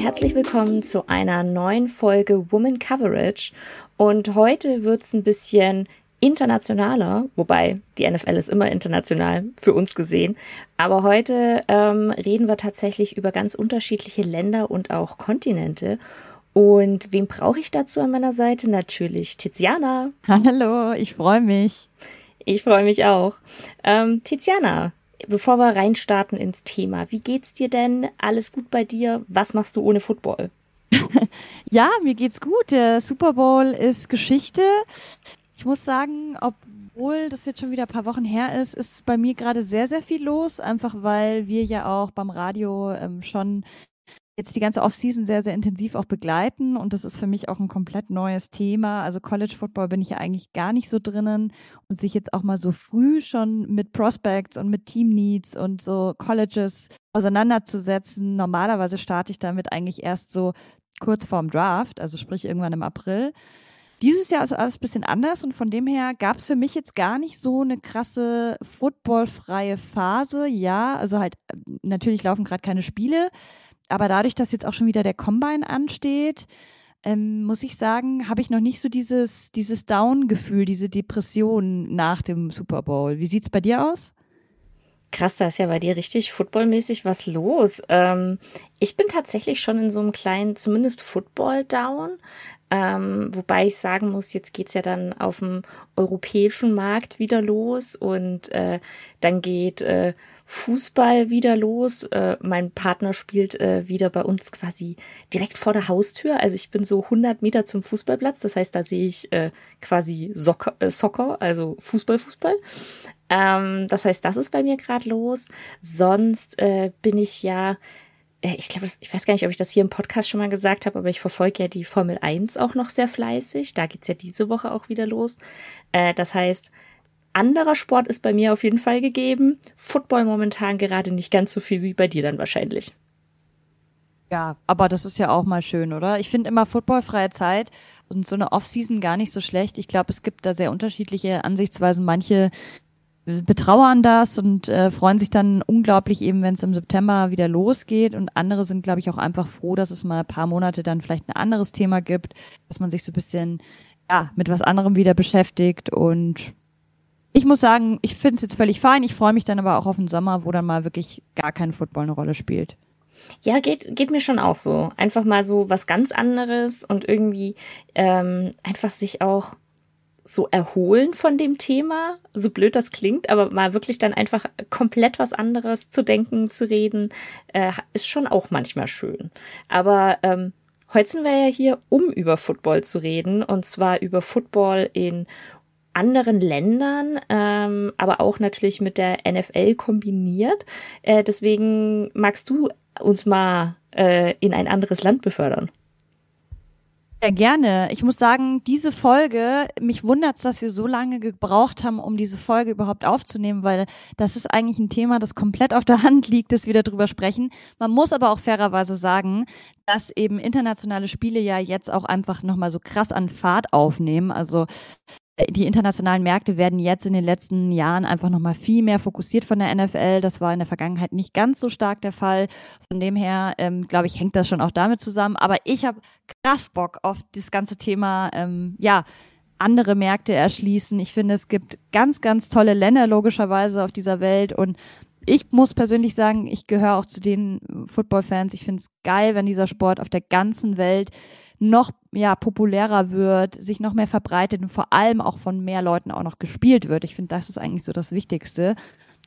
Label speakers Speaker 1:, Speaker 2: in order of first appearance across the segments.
Speaker 1: Herzlich willkommen zu einer neuen Folge Woman Coverage. Und heute wird's ein bisschen internationaler, wobei die NFL ist immer international für uns gesehen. Aber heute ähm, reden wir tatsächlich über ganz unterschiedliche Länder und auch Kontinente. Und wen brauche ich dazu an meiner Seite? Natürlich Tiziana.
Speaker 2: Hallo, ich freue mich.
Speaker 1: Ich freue mich auch. Ähm, Tiziana, bevor wir reinstarten ins Thema, wie geht's dir denn? Alles gut bei dir? Was machst du ohne Football?
Speaker 2: ja, mir geht's gut. Der Super Bowl ist Geschichte. Ich muss sagen, obwohl das jetzt schon wieder ein paar Wochen her ist, ist bei mir gerade sehr, sehr viel los, einfach weil wir ja auch beim Radio ähm, schon jetzt die ganze Offseason sehr, sehr intensiv auch begleiten und das ist für mich auch ein komplett neues Thema. Also College Football bin ich ja eigentlich gar nicht so drinnen und sich jetzt auch mal so früh schon mit Prospects und mit Team Needs und so Colleges auseinanderzusetzen. Normalerweise starte ich damit eigentlich erst so kurz vorm Draft, also sprich irgendwann im April. Dieses Jahr ist alles ein bisschen anders und von dem her gab es für mich jetzt gar nicht so eine krasse footballfreie Phase. Ja, also halt natürlich laufen gerade keine Spiele, aber dadurch, dass jetzt auch schon wieder der Combine ansteht, ähm, muss ich sagen, habe ich noch nicht so dieses, dieses Down-Gefühl, diese Depression nach dem Super Bowl. Wie sieht's bei dir aus?
Speaker 1: Krass, da ist ja bei dir richtig footballmäßig was los. Ähm, ich bin tatsächlich schon in so einem kleinen, zumindest Football-Down. Ähm, wobei ich sagen muss, jetzt geht's ja dann auf dem europäischen Markt wieder los und äh, dann geht äh, Fußball wieder los. Äh, mein Partner spielt äh, wieder bei uns quasi direkt vor der Haustür. Also ich bin so 100 Meter zum Fußballplatz. Das heißt, da sehe ich äh, quasi Soccer, äh, Soccer, also Fußball, Fußball. Ähm, das heißt, das ist bei mir gerade los. Sonst äh, bin ich ja äh, ich glaube, ich weiß gar nicht, ob ich das hier im Podcast schon mal gesagt habe, aber ich verfolge ja die Formel 1 auch noch sehr fleißig. Da geht's ja diese Woche auch wieder los. Äh, das heißt, anderer Sport ist bei mir auf jeden Fall gegeben. Football momentan gerade nicht ganz so viel wie bei dir dann wahrscheinlich.
Speaker 2: Ja, aber das ist ja auch mal schön, oder? Ich finde immer footballfreie Zeit und so eine Offseason gar nicht so schlecht. Ich glaube, es gibt da sehr unterschiedliche Ansichtsweisen. Manche betrauern das und äh, freuen sich dann unglaublich eben, wenn es im September wieder losgeht. Und andere sind, glaube ich, auch einfach froh, dass es mal ein paar Monate dann vielleicht ein anderes Thema gibt, dass man sich so ein bisschen ja mit was anderem wieder beschäftigt und ich muss sagen, ich finde es jetzt völlig fein. Ich freue mich dann aber auch auf den Sommer, wo dann mal wirklich gar kein Football eine Rolle spielt.
Speaker 1: Ja, geht, geht mir schon auch so. Einfach mal so was ganz anderes und irgendwie ähm, einfach sich auch so erholen von dem Thema, so blöd das klingt, aber mal wirklich dann einfach komplett was anderes zu denken, zu reden, äh, ist schon auch manchmal schön. Aber ähm, heute sind wir ja hier, um über Football zu reden, und zwar über Football in anderen Ländern, ähm, aber auch natürlich mit der NFL kombiniert. Äh, deswegen magst du uns mal äh, in ein anderes Land befördern.
Speaker 2: Ja, gerne. Ich muss sagen, diese Folge, mich wundert's, dass wir so lange gebraucht haben, um diese Folge überhaupt aufzunehmen, weil das ist eigentlich ein Thema, das komplett auf der Hand liegt, dass wir darüber sprechen. Man muss aber auch fairerweise sagen, dass eben internationale Spiele ja jetzt auch einfach nochmal so krass an Fahrt aufnehmen. Also die internationalen Märkte werden jetzt in den letzten Jahren einfach nochmal viel mehr fokussiert von der NFL. Das war in der Vergangenheit nicht ganz so stark der Fall. Von dem her, ähm, glaube ich, hängt das schon auch damit zusammen. Aber ich habe krass Bock auf das ganze Thema, ähm, ja, andere Märkte erschließen. Ich finde, es gibt ganz, ganz tolle Länder logischerweise auf dieser Welt und ich muss persönlich sagen, ich gehöre auch zu den Football-Fans. Ich finde es geil, wenn dieser Sport auf der ganzen Welt noch ja, populärer wird, sich noch mehr verbreitet und vor allem auch von mehr Leuten auch noch gespielt wird. Ich finde, das ist eigentlich so das Wichtigste.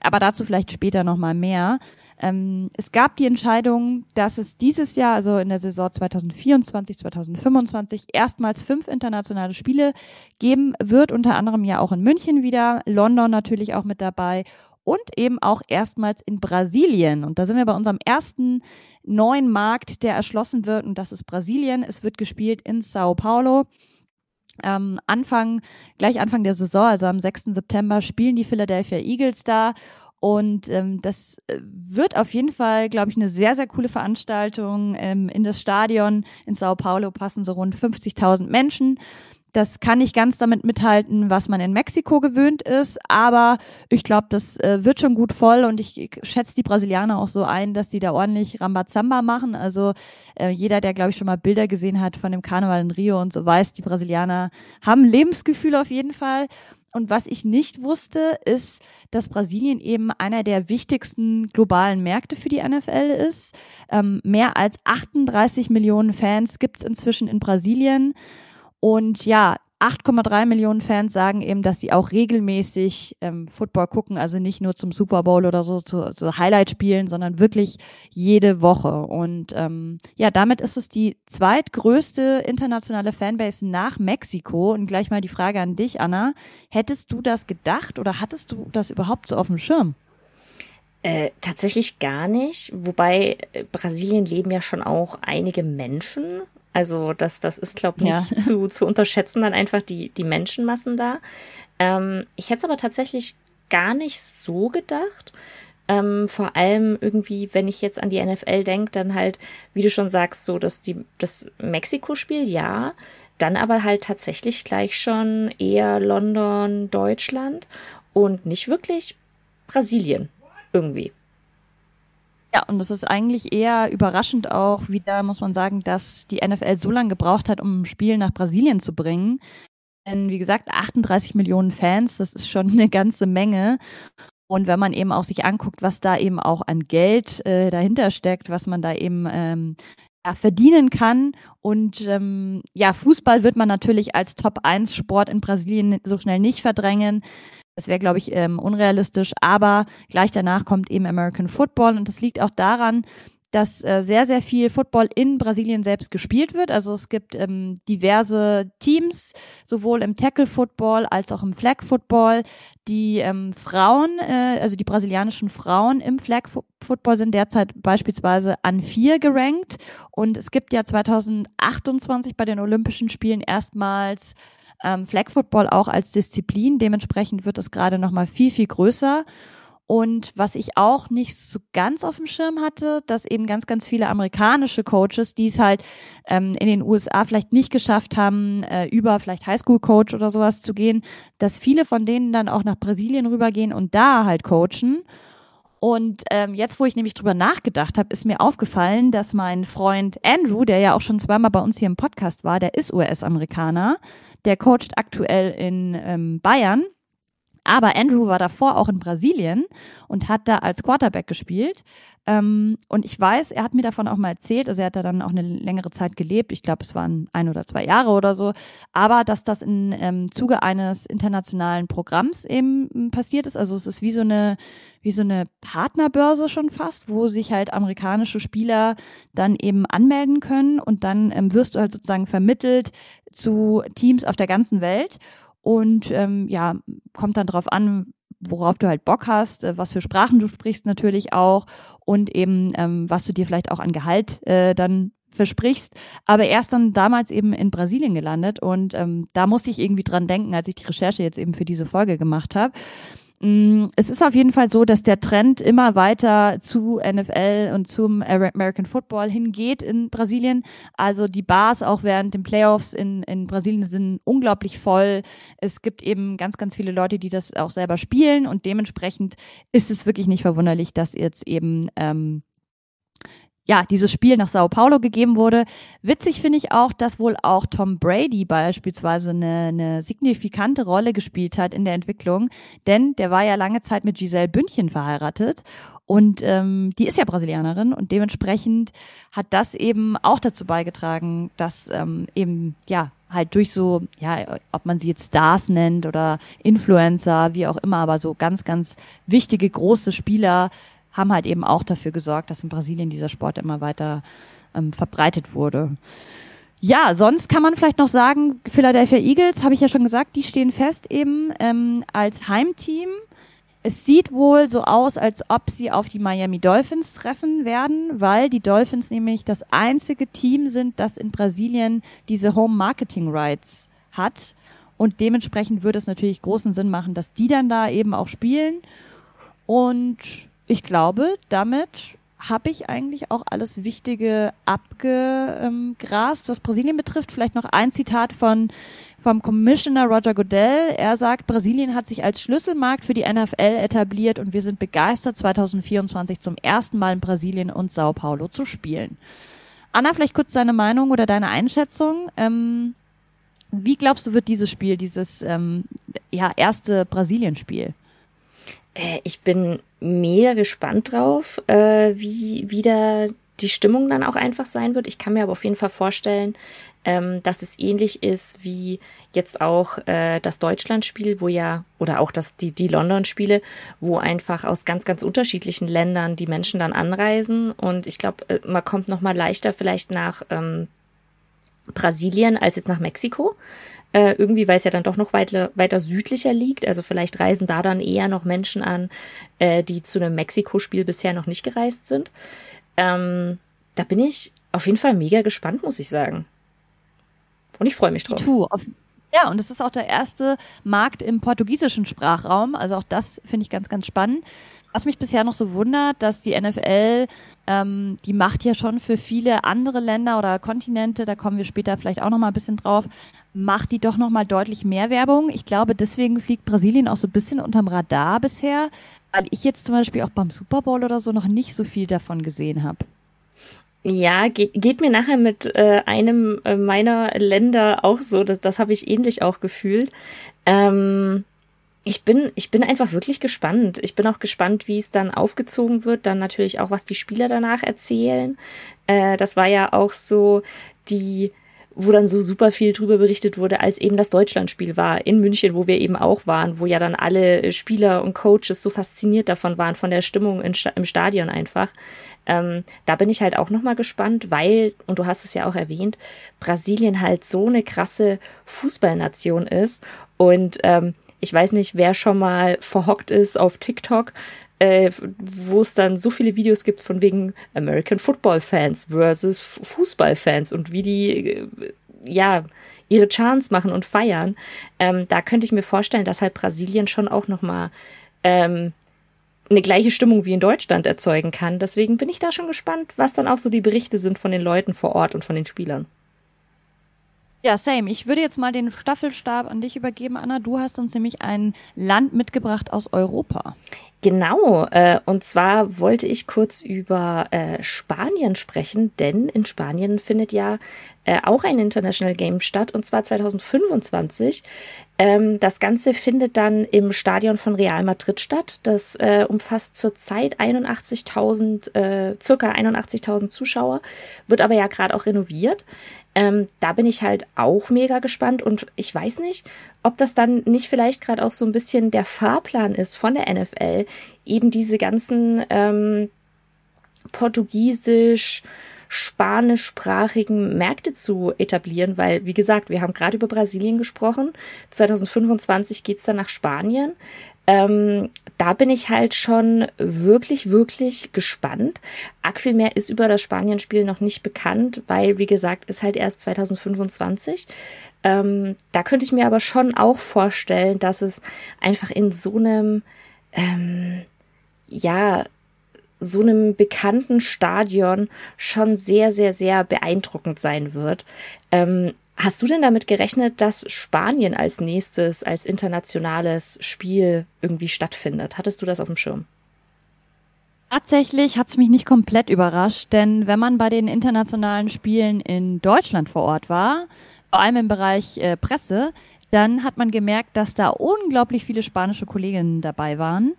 Speaker 2: Aber dazu vielleicht später nochmal mehr. Ähm, es gab die Entscheidung, dass es dieses Jahr, also in der Saison 2024, 2025, erstmals fünf internationale Spiele geben wird, unter anderem ja auch in München wieder, London natürlich auch mit dabei und eben auch erstmals in Brasilien. Und da sind wir bei unserem ersten neuen Markt, der erschlossen wird, und das ist Brasilien. Es wird gespielt in Sao Paulo. Ähm, Anfang, gleich Anfang der Saison, also am 6. September, spielen die Philadelphia Eagles da. Und ähm, das äh, wird auf jeden Fall, glaube ich, eine sehr, sehr coole Veranstaltung. Ähm, in das Stadion in Sao Paulo passen so rund 50.000 Menschen. Das kann nicht ganz damit mithalten, was man in Mexiko gewöhnt ist, aber ich glaube, das äh, wird schon gut voll und ich, ich schätze die Brasilianer auch so ein, dass die da ordentlich Rambazamba machen. Also äh, jeder, der glaube ich schon mal Bilder gesehen hat von dem Karneval in Rio und so weiß, die Brasilianer haben Lebensgefühl auf jeden Fall. Und was ich nicht wusste, ist, dass Brasilien eben einer der wichtigsten globalen Märkte für die NFL ist. Ähm, mehr als 38 Millionen Fans gibt es inzwischen in Brasilien. Und ja, 8,3 Millionen Fans sagen eben, dass sie auch regelmäßig ähm, Football gucken, also nicht nur zum Super Bowl oder so zu, zu Highlight-Spielen, sondern wirklich jede Woche. Und ähm, ja, damit ist es die zweitgrößte internationale Fanbase nach Mexiko. Und gleich mal die Frage an dich, Anna. Hättest du das gedacht oder hattest du das überhaupt so auf dem Schirm?
Speaker 1: Äh, tatsächlich gar nicht. Wobei äh, Brasilien leben ja schon auch einige Menschen also das, das ist, glaube ich, nicht ja. zu, zu unterschätzen, dann einfach die, die Menschenmassen da. Ähm, ich hätte es aber tatsächlich gar nicht so gedacht. Ähm, vor allem irgendwie, wenn ich jetzt an die NFL denke, dann halt, wie du schon sagst, so dass die das Mexiko-Spiel, ja, dann aber halt tatsächlich gleich schon eher London, Deutschland und nicht wirklich Brasilien irgendwie.
Speaker 2: Ja, und das ist eigentlich eher überraschend auch wieder, muss man sagen, dass die NFL so lange gebraucht hat, um ein Spiel nach Brasilien zu bringen. Denn wie gesagt, 38 Millionen Fans, das ist schon eine ganze Menge. Und wenn man eben auch sich anguckt, was da eben auch an Geld äh, dahinter steckt, was man da eben ähm, ja, verdienen kann. Und ähm, ja, Fußball wird man natürlich als Top-1-Sport in Brasilien so schnell nicht verdrängen. Das wäre, glaube ich, ähm, unrealistisch. Aber gleich danach kommt eben American Football und das liegt auch daran, dass äh, sehr, sehr viel Football in Brasilien selbst gespielt wird. Also es gibt ähm, diverse Teams, sowohl im Tackle-Football als auch im Flag-Football. Die ähm, Frauen, äh, also die brasilianischen Frauen im Flag-Football sind derzeit beispielsweise an vier gerankt. Und es gibt ja 2028 bei den Olympischen Spielen erstmals ähm, Flag Football auch als Disziplin. Dementsprechend wird es gerade noch mal viel, viel größer. Und was ich auch nicht so ganz auf dem Schirm hatte, dass eben ganz, ganz viele amerikanische Coaches, die es halt ähm, in den USA vielleicht nicht geschafft haben, äh, über vielleicht Highschool-Coach oder sowas zu gehen, dass viele von denen dann auch nach Brasilien rübergehen und da halt coachen. Und ähm, jetzt, wo ich nämlich drüber nachgedacht habe, ist mir aufgefallen, dass mein Freund Andrew, der ja auch schon zweimal bei uns hier im Podcast war, der ist US-Amerikaner, der coacht aktuell in ähm, Bayern. Aber Andrew war davor auch in Brasilien und hat da als Quarterback gespielt. Ähm, und ich weiß, er hat mir davon auch mal erzählt, also er hat da dann auch eine längere Zeit gelebt, ich glaube, es waren ein oder zwei Jahre oder so, aber dass das im ähm, Zuge eines internationalen Programms eben ähm, passiert ist. Also es ist wie so eine wie so eine Partnerbörse schon fast, wo sich halt amerikanische Spieler dann eben anmelden können und dann ähm, wirst du halt sozusagen vermittelt zu Teams auf der ganzen Welt und ähm, ja, kommt dann drauf an, worauf du halt Bock hast, äh, was für Sprachen du sprichst natürlich auch und eben ähm, was du dir vielleicht auch an Gehalt äh, dann versprichst, aber erst dann damals eben in Brasilien gelandet und ähm, da musste ich irgendwie dran denken, als ich die Recherche jetzt eben für diese Folge gemacht habe. Mm, es ist auf jeden Fall so, dass der Trend immer weiter zu NFL und zum American Football hingeht in Brasilien. Also die Bars auch während den Playoffs in, in Brasilien sind unglaublich voll. Es gibt eben ganz, ganz viele Leute, die das auch selber spielen und dementsprechend ist es wirklich nicht verwunderlich, dass jetzt eben ähm, ja, dieses Spiel nach Sao Paulo gegeben wurde. Witzig finde ich auch, dass wohl auch Tom Brady beispielsweise eine, eine signifikante Rolle gespielt hat in der Entwicklung, denn der war ja lange Zeit mit Giselle Bündchen verheiratet. Und ähm, die ist ja Brasilianerin. Und dementsprechend hat das eben auch dazu beigetragen, dass ähm, eben ja halt durch so, ja, ob man sie jetzt Stars nennt oder Influencer, wie auch immer, aber so ganz, ganz wichtige große Spieler haben halt eben auch dafür gesorgt, dass in Brasilien dieser Sport immer weiter ähm, verbreitet wurde. Ja, sonst kann man vielleicht noch sagen, Philadelphia Eagles, habe ich ja schon gesagt, die stehen fest eben ähm, als Heimteam. Es sieht wohl so aus, als ob sie auf die Miami Dolphins treffen werden, weil die Dolphins nämlich das einzige Team sind, das in Brasilien diese Home Marketing Rights hat. Und dementsprechend würde es natürlich großen Sinn machen, dass die dann da eben auch spielen. Und ich glaube, damit habe ich eigentlich auch alles Wichtige abgegrast, was Brasilien betrifft. Vielleicht noch ein Zitat von vom Commissioner Roger Goodell. Er sagt, Brasilien hat sich als Schlüsselmarkt für die NFL etabliert und wir sind begeistert, 2024 zum ersten Mal in Brasilien und Sao Paulo zu spielen. Anna, vielleicht kurz deine Meinung oder deine Einschätzung. Ähm, wie glaubst du, wird dieses Spiel, dieses ähm, ja, erste Brasilien-Spiel?
Speaker 1: Äh, ich bin mega gespannt drauf, äh, wie wieder die Stimmung dann auch einfach sein wird. Ich kann mir aber auf jeden Fall vorstellen, ähm, dass es ähnlich ist wie jetzt auch äh, das Deutschlandspiel, wo ja, oder auch das, die, die London-Spiele, wo einfach aus ganz, ganz unterschiedlichen Ländern die Menschen dann anreisen. Und ich glaube, äh, man kommt noch mal leichter vielleicht nach ähm, Brasilien als jetzt nach Mexiko. Äh, irgendwie, weil es ja dann doch noch weiter, weiter südlicher liegt. Also vielleicht reisen da dann eher noch Menschen an, äh, die zu einem Mexiko-Spiel bisher noch nicht gereist sind. Ähm, da bin ich auf jeden Fall mega gespannt, muss ich sagen. Und ich freue mich drauf.
Speaker 2: Auf, ja, und es ist auch der erste Markt im portugiesischen Sprachraum. Also auch das finde ich ganz, ganz spannend. Was mich bisher noch so wundert, dass die NFL, ähm, die macht ja schon für viele andere Länder oder Kontinente, da kommen wir später vielleicht auch noch mal ein bisschen drauf, macht die doch noch mal deutlich mehr Werbung. Ich glaube, deswegen fliegt Brasilien auch so ein bisschen unterm Radar bisher, weil ich jetzt zum Beispiel auch beim Super Bowl oder so noch nicht so viel davon gesehen habe.
Speaker 1: Ja, geht, geht mir nachher mit äh, einem äh, meiner Länder auch so. Das, das habe ich ähnlich auch gefühlt. Ähm, ich bin, ich bin einfach wirklich gespannt. Ich bin auch gespannt, wie es dann aufgezogen wird. Dann natürlich auch, was die Spieler danach erzählen. Äh, das war ja auch so die wo dann so super viel drüber berichtet wurde, als eben das Deutschlandspiel war in München, wo wir eben auch waren, wo ja dann alle Spieler und Coaches so fasziniert davon waren, von der Stimmung im Stadion einfach. Ähm, da bin ich halt auch nochmal gespannt, weil, und du hast es ja auch erwähnt, Brasilien halt so eine krasse Fußballnation ist. Und ähm, ich weiß nicht, wer schon mal verhockt ist auf TikTok äh, wo es dann so viele Videos gibt von wegen American Football Fans versus Fußball Fans und wie die, äh, ja, ihre Chance machen und feiern. Ähm, da könnte ich mir vorstellen, dass halt Brasilien schon auch nochmal ähm, eine gleiche Stimmung wie in Deutschland erzeugen kann. Deswegen bin ich da schon gespannt, was dann auch so die Berichte sind von den Leuten vor Ort und von den Spielern.
Speaker 2: Ja, same. Ich würde jetzt mal den Staffelstab an dich übergeben, Anna. Du hast uns nämlich ein Land mitgebracht aus Europa.
Speaker 1: Genau, äh, und zwar wollte ich kurz über äh, Spanien sprechen, denn in Spanien findet ja äh, auch ein International Game statt, und zwar 2025. Ähm, das Ganze findet dann im Stadion von Real Madrid statt. Das umfasst zurzeit 81.000, äh, circa 81.000 Zuschauer, wird aber ja gerade auch renoviert. Ähm, da bin ich halt auch mega gespannt und ich weiß nicht, ob das dann nicht vielleicht gerade auch so ein bisschen der Fahrplan ist von der NFL, eben diese ganzen ähm, Portugiesisch, spanischsprachigen Märkte zu etablieren, weil, wie gesagt, wir haben gerade über Brasilien gesprochen. 2025 geht's dann nach Spanien. Ähm, da bin ich halt schon wirklich, wirklich gespannt. Arg ist über das Spanienspiel noch nicht bekannt, weil, wie gesagt, ist halt erst 2025. Ähm, da könnte ich mir aber schon auch vorstellen, dass es einfach in so einem, ähm, ja, so einem bekannten Stadion schon sehr, sehr, sehr beeindruckend sein wird. Ähm, Hast du denn damit gerechnet, dass Spanien als nächstes, als internationales Spiel irgendwie stattfindet? Hattest du das auf dem Schirm?
Speaker 2: Tatsächlich hat es mich nicht komplett überrascht, denn wenn man bei den internationalen Spielen in Deutschland vor Ort war, vor allem im Bereich äh, Presse, dann hat man gemerkt, dass da unglaublich viele spanische Kolleginnen dabei waren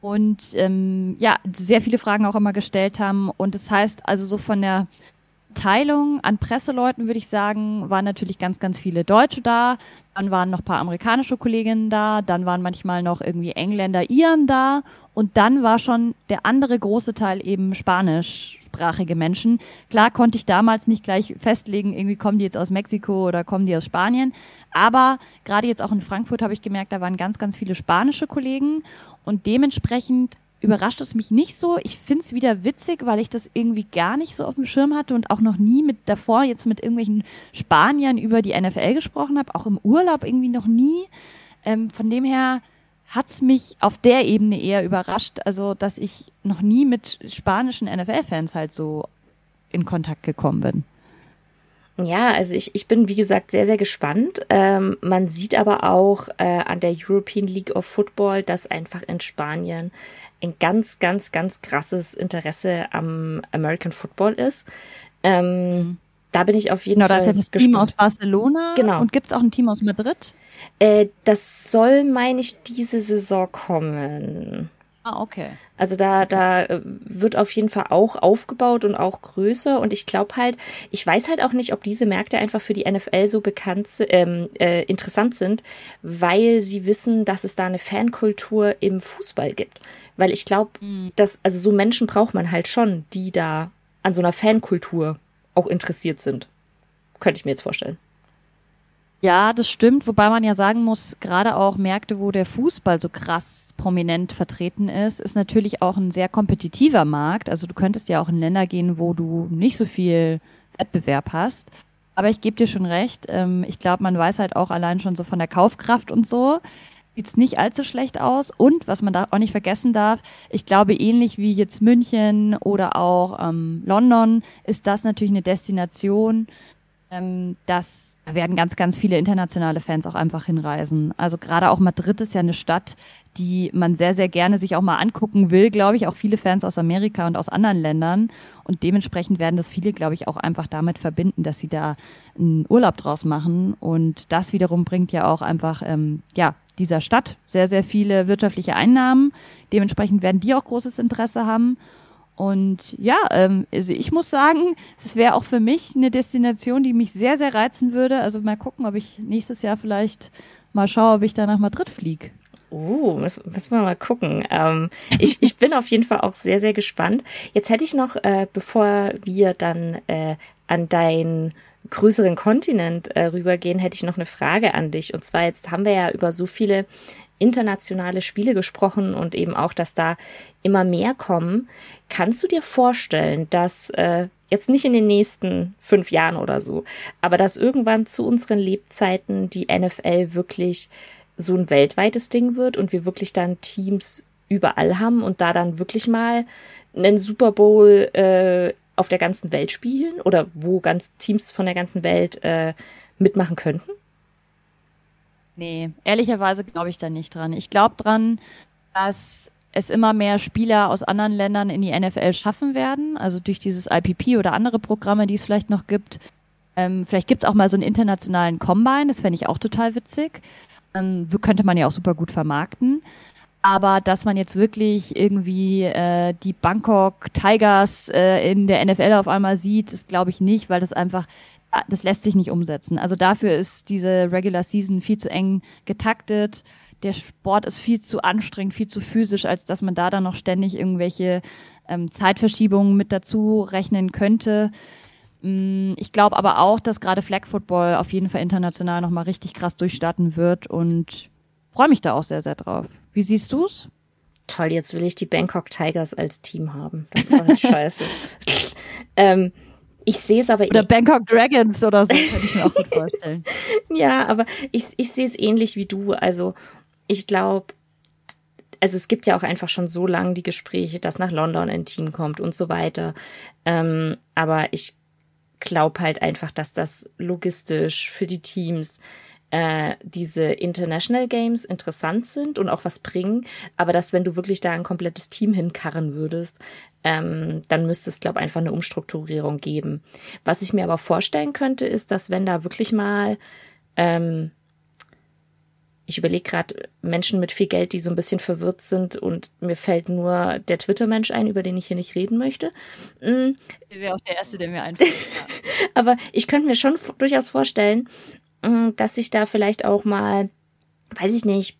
Speaker 2: und ähm, ja, sehr viele Fragen auch immer gestellt haben. Und das heißt also so von der Teilung an Presseleuten, würde ich sagen, waren natürlich ganz, ganz viele Deutsche da. Dann waren noch paar amerikanische Kolleginnen da. Dann waren manchmal noch irgendwie Engländer, Iren da. Und dann war schon der andere große Teil eben spanischsprachige Menschen. Klar konnte ich damals nicht gleich festlegen, irgendwie kommen die jetzt aus Mexiko oder kommen die aus Spanien. Aber gerade jetzt auch in Frankfurt habe ich gemerkt, da waren ganz, ganz viele spanische Kollegen. Und dementsprechend überrascht es mich nicht so. Ich finde es wieder witzig, weil ich das irgendwie gar nicht so auf dem Schirm hatte und auch noch nie mit davor jetzt mit irgendwelchen Spaniern über die NFL gesprochen habe, auch im Urlaub irgendwie noch nie. Ähm, von dem her hat's mich auf der Ebene eher überrascht, also dass ich noch nie mit spanischen NFL-Fans halt so in Kontakt gekommen bin.
Speaker 1: Ja, also ich, ich bin wie gesagt sehr, sehr gespannt. Ähm, man sieht aber auch äh, an der European League of Football, dass einfach in Spanien ein ganz, ganz, ganz krasses Interesse am American Football ist. Ähm, mhm. Da bin ich auf jeden
Speaker 2: genau,
Speaker 1: Fall.
Speaker 2: Genau, da ist ja das gespannt. Team aus Barcelona. Genau. Und gibt es auch ein Team aus Madrid?
Speaker 1: Äh, das soll, meine ich, diese Saison kommen.
Speaker 2: Ah, okay.
Speaker 1: Also da, da äh, wird auf jeden Fall auch aufgebaut und auch größer. Und ich glaube halt, ich weiß halt auch nicht, ob diese Märkte einfach für die NFL so bekannt, ähm, äh, interessant sind, weil sie wissen, dass es da eine Fankultur im Fußball gibt. Weil ich glaube, mhm. dass, also so Menschen braucht man halt schon, die da an so einer Fankultur auch interessiert sind. Könnte ich mir jetzt vorstellen.
Speaker 2: Ja, das stimmt, wobei man ja sagen muss, gerade auch Märkte, wo der Fußball so krass prominent vertreten ist, ist natürlich auch ein sehr kompetitiver Markt. Also du könntest ja auch in Länder gehen, wo du nicht so viel Wettbewerb hast. Aber ich gebe dir schon recht, ähm, ich glaube, man weiß halt auch allein schon so von der Kaufkraft und so, sieht's nicht allzu schlecht aus. Und was man da auch nicht vergessen darf, ich glaube, ähnlich wie jetzt München oder auch ähm, London, ist das natürlich eine Destination, ähm, dass da werden ganz, ganz viele internationale Fans auch einfach hinreisen. Also gerade auch Madrid ist ja eine Stadt, die man sehr, sehr gerne sich auch mal angucken will, glaube ich, auch viele Fans aus Amerika und aus anderen Ländern. Und dementsprechend werden das viele, glaube ich, auch einfach damit verbinden, dass sie da einen Urlaub draus machen. Und das wiederum bringt ja auch einfach, ähm, ja, dieser Stadt sehr, sehr viele wirtschaftliche Einnahmen. Dementsprechend werden die auch großes Interesse haben. Und ja, ähm, also ich muss sagen, es wäre auch für mich eine Destination, die mich sehr, sehr reizen würde. Also mal gucken, ob ich nächstes Jahr vielleicht mal schaue, ob ich da nach Madrid fliege.
Speaker 1: Oh, müssen, müssen wir mal gucken. Ähm, ich, ich bin auf jeden Fall auch sehr, sehr gespannt. Jetzt hätte ich noch, äh, bevor wir dann äh, an dein größeren Kontinent äh, rübergehen, hätte ich noch eine Frage an dich. Und zwar jetzt haben wir ja über so viele internationale Spiele gesprochen und eben auch, dass da immer mehr kommen. Kannst du dir vorstellen, dass äh, jetzt nicht in den nächsten fünf Jahren oder so, aber dass irgendwann zu unseren Lebzeiten die NFL wirklich so ein weltweites Ding wird und wir wirklich dann Teams überall haben und da dann wirklich mal einen Super Bowl äh, auf der ganzen Welt spielen oder wo ganz Teams von der ganzen Welt äh, mitmachen könnten?
Speaker 2: Nee, ehrlicherweise glaube ich da nicht dran. Ich glaube dran, dass es immer mehr Spieler aus anderen Ländern in die NFL schaffen werden, also durch dieses IPP oder andere Programme, die es vielleicht noch gibt. Ähm, vielleicht gibt es auch mal so einen internationalen Combine, das fände ich auch total witzig. Ähm, könnte man ja auch super gut vermarkten. Aber dass man jetzt wirklich irgendwie äh, die Bangkok Tigers äh, in der NFL auf einmal sieht, das glaube ich nicht, weil das einfach das lässt sich nicht umsetzen. Also dafür ist diese Regular Season viel zu eng getaktet. Der Sport ist viel zu anstrengend, viel zu physisch, als dass man da dann noch ständig irgendwelche ähm, Zeitverschiebungen mit dazu rechnen könnte. Mm, ich glaube aber auch, dass gerade Flag Football auf jeden Fall international nochmal richtig krass durchstarten wird und freue mich da auch sehr, sehr drauf. Wie siehst du's?
Speaker 1: Toll, jetzt will ich die Bangkok Tigers als Team haben. Das ist doch halt scheiße. ähm, ich sehe es aber
Speaker 2: Oder eh Bangkok Dragons oder so, kann ich mir auch gut vorstellen.
Speaker 1: ja, aber ich, ich sehe es ähnlich wie du. Also ich glaube, also es gibt ja auch einfach schon so lange die Gespräche, dass nach London ein Team kommt und so weiter. Ähm, aber ich glaube halt einfach, dass das logistisch für die Teams äh, diese International Games interessant sind und auch was bringen, aber dass wenn du wirklich da ein komplettes Team hinkarren würdest, ähm, dann müsste es, glaube ich, einfach eine Umstrukturierung geben. Was ich mir aber vorstellen könnte, ist, dass wenn da wirklich mal ähm, ich überlege gerade Menschen mit viel Geld, die so ein bisschen verwirrt sind und mir fällt nur der Twitter-Mensch ein, über den ich hier nicht reden möchte.
Speaker 2: Mhm. Der wäre auch der Erste, der mir einfällt.
Speaker 1: Aber ich könnte mir schon durchaus vorstellen, dass sich da vielleicht auch mal, weiß ich nicht,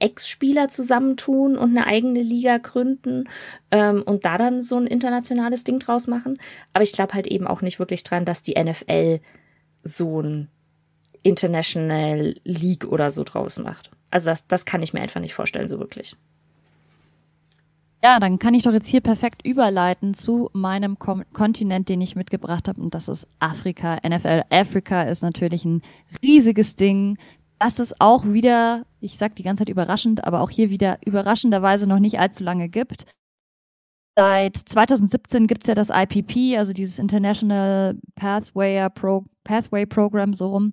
Speaker 1: Ex-Spieler zusammentun und eine eigene Liga gründen ähm, und da dann so ein internationales Ding draus machen. Aber ich glaube halt eben auch nicht wirklich dran, dass die NFL so ein International League oder so draus macht. Also das, das kann ich mir einfach nicht vorstellen, so wirklich.
Speaker 2: Ja, dann kann ich doch jetzt hier perfekt überleiten zu meinem Kom Kontinent, den ich mitgebracht habe, und das ist Afrika. NFL Afrika ist natürlich ein riesiges Ding. dass es auch wieder, ich sag die ganze Zeit überraschend, aber auch hier wieder überraschenderweise noch nicht allzu lange gibt. Seit 2017 gibt es ja das IPP, also dieses International Pathway, Pro, Pathway Program so rum.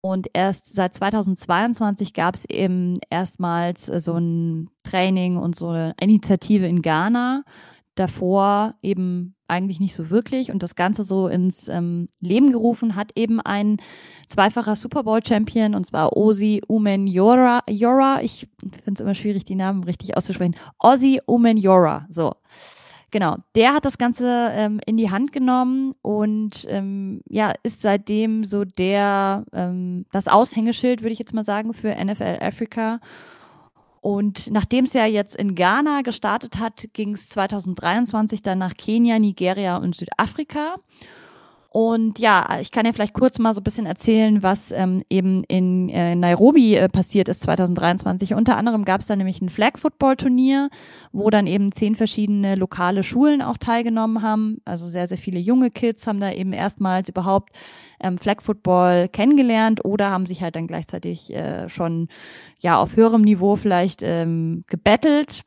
Speaker 2: Und erst seit 2022 gab es eben erstmals so ein Training und so eine Initiative in Ghana, davor eben eigentlich nicht so wirklich und das Ganze so ins ähm, Leben gerufen hat eben ein zweifacher Super Bowl Champion und zwar Ozzy Umenyorah. Yora, ich finde es immer schwierig, die Namen richtig auszusprechen. Ozzy Umenyorah, so. Genau, der hat das Ganze ähm, in die Hand genommen und ähm, ja, ist seitdem so der ähm, das Aushängeschild, würde ich jetzt mal sagen, für NFL Africa und nachdem es ja jetzt in Ghana gestartet hat, ging es 2023 dann nach Kenia, Nigeria und Südafrika. Und ja, ich kann ja vielleicht kurz mal so ein bisschen erzählen, was ähm, eben in äh, Nairobi äh, passiert ist 2023. Unter anderem gab es da nämlich ein Flag-Football-Turnier, wo dann eben zehn verschiedene lokale Schulen auch teilgenommen haben. Also sehr, sehr viele junge Kids haben da eben erstmals überhaupt ähm, Flag Football kennengelernt oder haben sich halt dann gleichzeitig äh, schon ja auf höherem Niveau vielleicht ähm, gebettelt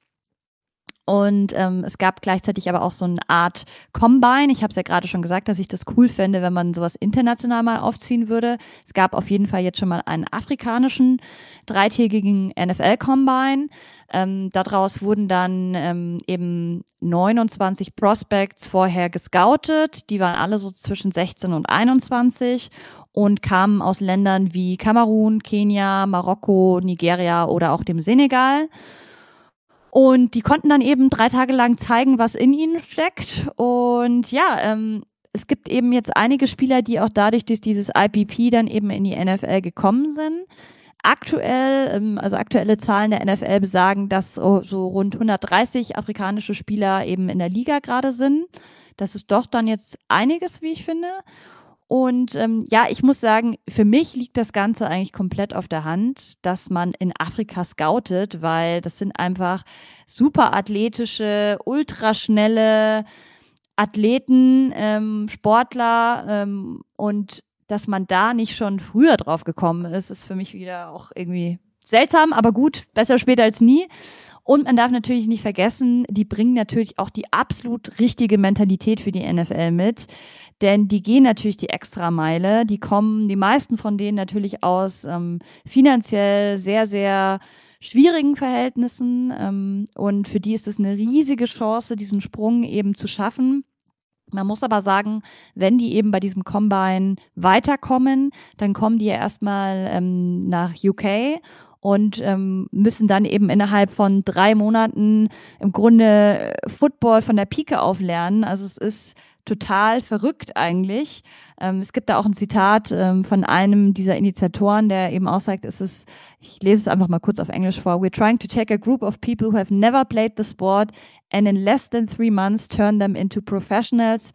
Speaker 2: und ähm, es gab gleichzeitig aber auch so eine Art Combine. Ich habe es ja gerade schon gesagt, dass ich das cool fände, wenn man sowas international mal aufziehen würde. Es gab auf jeden Fall jetzt schon mal einen afrikanischen dreitägigen NFL-Combine. Ähm, daraus wurden dann ähm, eben 29 Prospects vorher gescoutet. Die waren alle so zwischen 16 und 21 und kamen aus Ländern wie Kamerun, Kenia, Marokko, Nigeria oder auch dem Senegal. Und die konnten dann eben drei Tage lang zeigen, was in ihnen steckt. Und ja, ähm, es gibt eben jetzt einige Spieler, die auch dadurch durch dieses IPP dann eben in die NFL gekommen sind. Aktuell, ähm, also aktuelle Zahlen der NFL besagen, dass so, so rund 130 afrikanische Spieler eben in der Liga gerade sind. Das ist doch dann jetzt einiges, wie ich finde. Und ähm, ja, ich muss sagen, für mich liegt das Ganze eigentlich komplett auf der Hand, dass man in Afrika scoutet, weil das sind einfach super athletische, ultraschnelle Athleten, ähm, Sportler ähm, und dass man da nicht schon früher drauf gekommen ist, ist für mich wieder auch irgendwie seltsam, aber gut, besser später als nie. Und man darf natürlich nicht vergessen, die bringen natürlich auch die absolut richtige Mentalität für die NFL mit. Denn die gehen natürlich die Extrameile. Die kommen, die meisten von denen natürlich aus ähm, finanziell sehr, sehr schwierigen Verhältnissen. Ähm, und für die ist es eine riesige Chance, diesen Sprung eben zu schaffen. Man muss aber sagen, wenn die eben bei diesem Combine weiterkommen, dann kommen die ja erstmal ähm, nach UK und ähm, müssen dann eben innerhalb von drei Monaten im Grunde Football von der Pike auf lernen. Also es ist total verrückt eigentlich. Ähm, es gibt da auch ein Zitat ähm, von einem dieser Initiatoren, der eben auch sagt, es ist, ich lese es einfach mal kurz auf Englisch vor, we're trying to take a group of people who have never played the sport and in less than three months turn them into professionals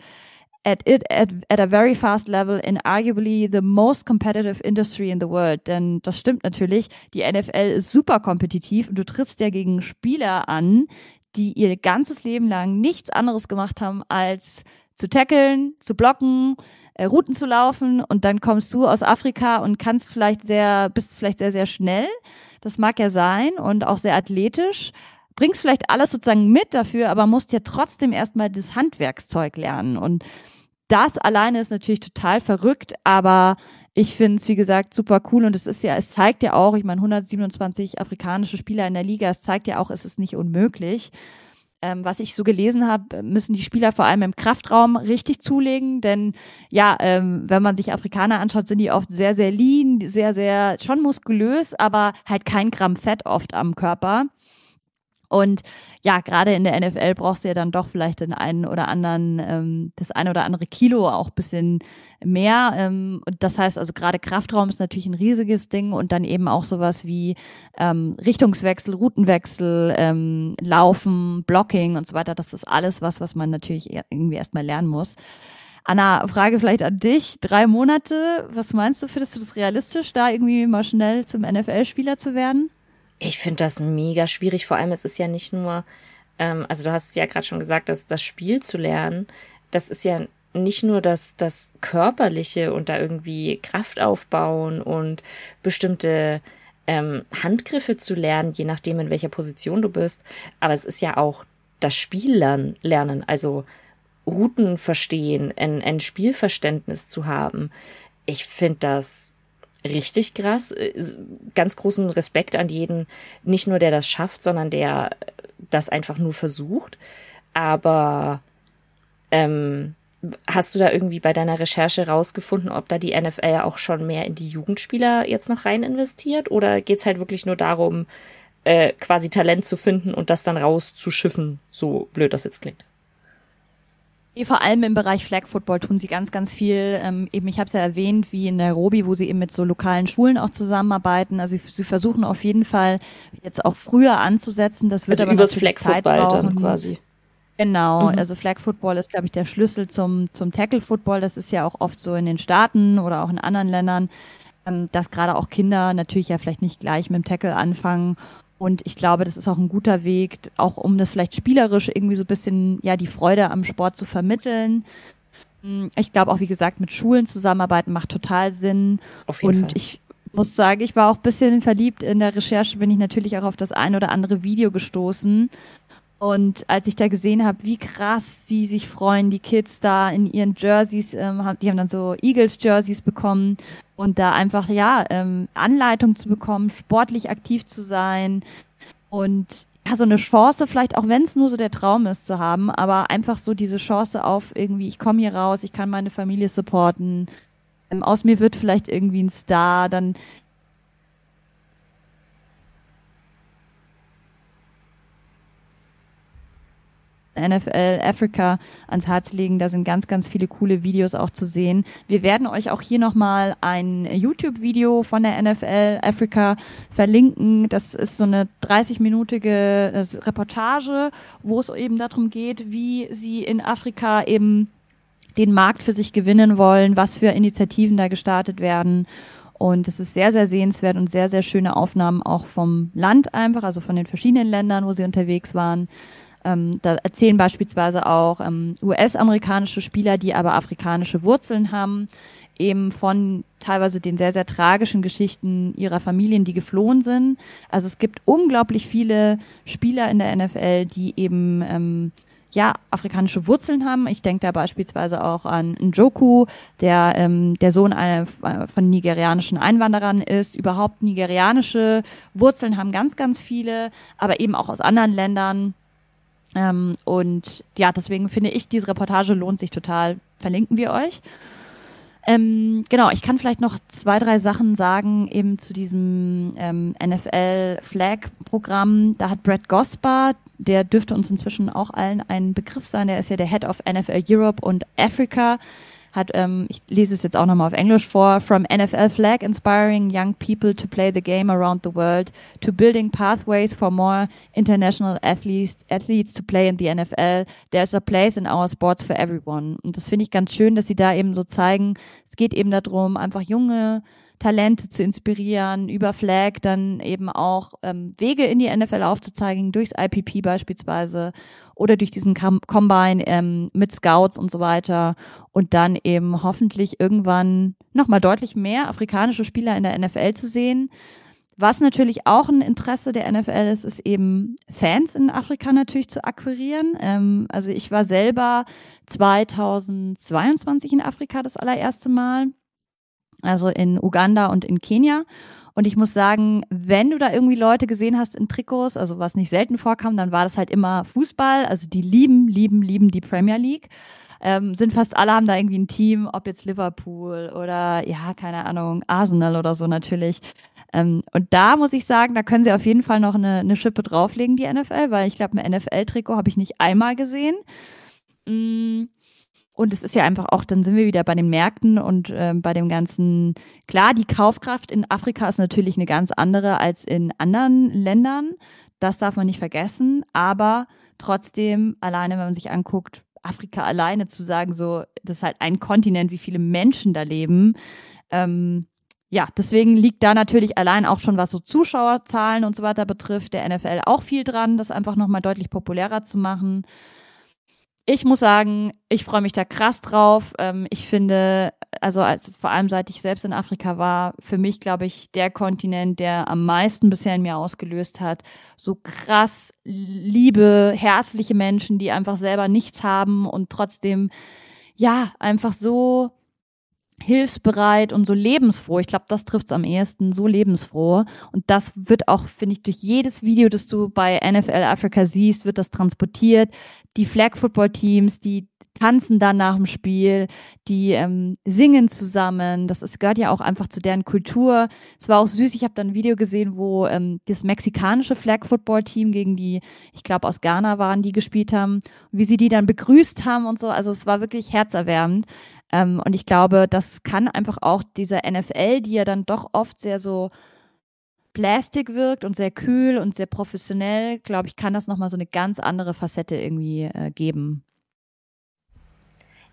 Speaker 2: at it at, at a very fast level in arguably the most competitive industry in the world. Denn das stimmt natürlich, die NFL ist super kompetitiv und du trittst ja gegen Spieler an, die ihr ganzes Leben lang nichts anderes gemacht haben, als zu tackeln, zu blocken, äh, Routen zu laufen und dann kommst du aus Afrika und kannst vielleicht sehr, bist vielleicht sehr, sehr schnell. Das mag ja sein und auch sehr athletisch, bringst vielleicht alles sozusagen mit dafür, aber musst ja trotzdem erstmal das Handwerkszeug lernen. Und das alleine ist natürlich total verrückt, aber ich finde es, wie gesagt, super cool und es ist ja, es zeigt ja auch, ich meine, 127 afrikanische Spieler in der Liga, es zeigt ja auch, es ist nicht unmöglich. Ähm, was ich so gelesen habe, müssen die Spieler vor allem im Kraftraum richtig zulegen, denn ja, ähm, wenn man sich Afrikaner anschaut, sind die oft sehr, sehr lean, sehr, sehr schon muskulös, aber halt kein Gramm Fett oft am Körper. Und ja, gerade in der NFL brauchst du ja dann doch vielleicht den einen oder anderen, ähm, das eine oder andere Kilo auch bisschen mehr. Ähm, und das heißt also gerade Kraftraum ist natürlich ein riesiges Ding und dann eben auch sowas wie ähm, Richtungswechsel, Routenwechsel, ähm, Laufen, Blocking und so weiter. Das ist alles was, was man natürlich irgendwie erstmal lernen muss. Anna, Frage vielleicht an dich. Drei Monate, was meinst du, findest du das realistisch, da irgendwie mal schnell zum NFL-Spieler zu werden?
Speaker 1: Ich finde das mega schwierig. Vor allem, es ist ja nicht nur, ähm, also du hast ja gerade schon gesagt, dass das Spiel zu lernen, das ist ja nicht nur das, das Körperliche und da irgendwie Kraft aufbauen und bestimmte ähm, Handgriffe zu lernen, je nachdem, in welcher Position du bist, aber es ist ja auch das Spiel lernen, also Routen verstehen, ein, ein Spielverständnis zu haben. Ich finde das richtig krass. Ganz großen Respekt an jeden, nicht nur der das schafft, sondern der das einfach nur versucht. Aber ähm, hast du da irgendwie bei deiner Recherche rausgefunden, ob da die NFL auch schon mehr in die Jugendspieler jetzt noch rein investiert? Oder geht's halt wirklich nur darum, äh, quasi Talent zu finden und das dann rauszuschiffen, so blöd das jetzt klingt?
Speaker 2: Vor allem im Bereich Flag Football tun sie ganz, ganz viel. Ähm, eben, ich habe es ja erwähnt, wie in Nairobi, wo sie eben mit so lokalen Schulen auch zusammenarbeiten. Also sie, sie versuchen auf jeden Fall jetzt auch früher anzusetzen. Das wird
Speaker 1: also
Speaker 2: aber
Speaker 1: übers Flag Football dann quasi.
Speaker 2: Genau, mhm. also Flag Football ist, glaube ich, der Schlüssel zum, zum Tackle Football. Das ist ja auch oft so in den Staaten oder auch in anderen Ländern, ähm, dass gerade auch Kinder natürlich ja vielleicht nicht gleich mit dem Tackle anfangen und ich glaube, das ist auch ein guter Weg, auch um das vielleicht spielerisch irgendwie so ein bisschen, ja, die Freude am Sport zu vermitteln. Hm, ich glaube auch, wie gesagt, mit Schulen zusammenarbeiten macht total Sinn.
Speaker 1: Auf jeden
Speaker 2: Und
Speaker 1: Fall.
Speaker 2: ich muss sagen, ich war auch ein bisschen verliebt. In der Recherche bin ich natürlich auch auf das ein oder andere Video gestoßen. Und als ich da gesehen habe, wie krass sie sich freuen, die Kids da in ihren Jerseys, ähm, die haben dann so Eagles-Jerseys bekommen und da einfach, ja, ähm, Anleitung zu bekommen, sportlich aktiv zu sein und ja, so eine Chance, vielleicht auch wenn es nur so der Traum ist zu haben, aber einfach so diese Chance auf irgendwie, ich komme hier raus, ich kann meine Familie supporten, ähm, aus mir wird vielleicht irgendwie ein Star, dann NFL Africa ans Herz legen. Da sind ganz, ganz viele coole Videos auch zu sehen. Wir werden euch auch hier nochmal ein YouTube-Video von der NFL Africa verlinken. Das ist so eine 30-minütige äh, Reportage, wo es eben darum geht, wie sie in Afrika eben den Markt für sich gewinnen wollen, was für Initiativen da gestartet werden. Und es ist sehr, sehr sehenswert und sehr, sehr schöne Aufnahmen auch vom Land einfach, also von den verschiedenen Ländern, wo sie unterwegs waren. Ähm, da erzählen beispielsweise auch ähm, US-amerikanische Spieler, die aber afrikanische Wurzeln haben, eben von teilweise den sehr, sehr tragischen Geschichten ihrer Familien, die geflohen sind. Also es gibt unglaublich viele Spieler in der NFL, die eben ähm, ja, afrikanische Wurzeln haben. Ich denke da beispielsweise auch an Njoku, der ähm, der Sohn einer, von nigerianischen Einwanderern ist. Überhaupt nigerianische Wurzeln haben ganz, ganz viele, aber eben auch aus anderen Ländern. Ähm, und ja, deswegen finde ich, diese Reportage lohnt sich total. Verlinken wir euch. Ähm, genau, ich kann vielleicht noch zwei, drei Sachen sagen, eben zu diesem ähm, NFL-Flag-Programm. Da hat Brett Gosper, der dürfte uns inzwischen auch allen ein Begriff sein, der ist ja der Head of NFL Europe und Africa hat, ähm, ich lese es jetzt auch nochmal auf Englisch vor, from NFL flag inspiring young people to play the game around the world to building pathways for more international athletes, athletes to play in the NFL. There's a place in our sports for everyone. Und das finde ich ganz schön, dass sie da eben so zeigen, es geht eben darum, einfach junge Talente zu inspirieren, über Flag dann eben auch ähm, Wege in die NFL aufzuzeigen, durchs IPP beispielsweise oder durch diesen Combine ähm, mit Scouts und so weiter und dann eben hoffentlich irgendwann nochmal deutlich mehr afrikanische Spieler in der NFL zu sehen. Was natürlich auch ein Interesse der NFL ist, ist eben Fans in Afrika natürlich zu akquirieren. Ähm, also ich war selber 2022 in Afrika das allererste Mal, also in Uganda und in Kenia. Und ich muss sagen, wenn du da irgendwie Leute gesehen hast in Trikots, also was nicht selten vorkam, dann war das halt immer Fußball. Also die lieben, lieben, lieben die Premier League. Ähm, sind fast alle haben da irgendwie ein Team, ob jetzt Liverpool oder ja, keine Ahnung, Arsenal oder so natürlich. Ähm, und da muss ich sagen, da können sie auf jeden Fall noch eine, eine Schippe drauflegen, die NFL, weil ich glaube, ein NFL-Trikot habe ich nicht einmal gesehen. Mm, und es ist ja einfach auch, dann sind wir wieder bei den Märkten und äh, bei dem ganzen, klar, die Kaufkraft in Afrika ist natürlich eine ganz andere als in anderen Ländern. Das darf man nicht vergessen. Aber trotzdem, alleine, wenn man sich anguckt, Afrika alleine zu sagen, so, das ist halt ein Kontinent, wie viele Menschen da leben. Ähm, ja, deswegen liegt da natürlich allein auch schon, was so Zuschauerzahlen und so weiter betrifft, der NFL auch viel dran, das einfach nochmal deutlich populärer zu machen ich muss sagen, ich freue mich da krass drauf. Ähm, ich finde, also als vor allem seit ich selbst in Afrika war, für mich glaube ich der Kontinent, der am meisten bisher in mir ausgelöst hat. So krass liebe, herzliche Menschen, die einfach selber nichts haben und trotzdem ja einfach so hilfsbereit und so lebensfroh. Ich glaube, das trifft's am ehesten, so lebensfroh. Und das wird auch, finde ich, durch jedes Video, das du bei NFL Africa siehst, wird das transportiert. Die Flag Football Teams, die tanzen dann nach dem Spiel, die ähm, singen zusammen. Das ist, gehört ja auch einfach zu deren Kultur. Es war auch süß. Ich habe dann ein Video gesehen, wo ähm, das mexikanische Flag Football Team gegen die, ich glaube aus Ghana waren, die gespielt haben, wie sie die dann begrüßt haben und so. Also es war wirklich herzerwärmend. Ähm, und ich glaube, das kann einfach auch dieser NFL, die ja dann doch oft sehr so Plastik wirkt und sehr kühl und sehr professionell, glaube ich, kann das nochmal so eine ganz andere Facette irgendwie äh, geben.